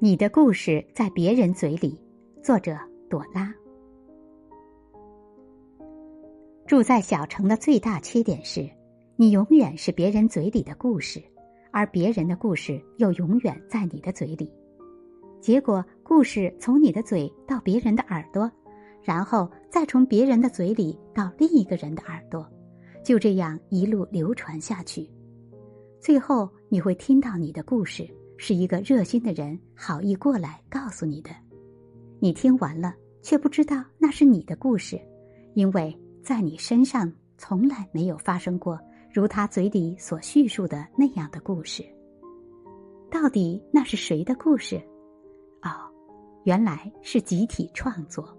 你的故事在别人嘴里。作者：朵拉。住在小城的最大缺点是，你永远是别人嘴里的故事，而别人的故事又永远在你的嘴里。结果，故事从你的嘴到别人的耳朵，然后再从别人的嘴里到另一个人的耳朵，就这样一路流传下去。最后，你会听到你的故事。是一个热心的人好意过来告诉你的，你听完了却不知道那是你的故事，因为在你身上从来没有发生过如他嘴里所叙述的那样的故事。到底那是谁的故事？哦，原来是集体创作。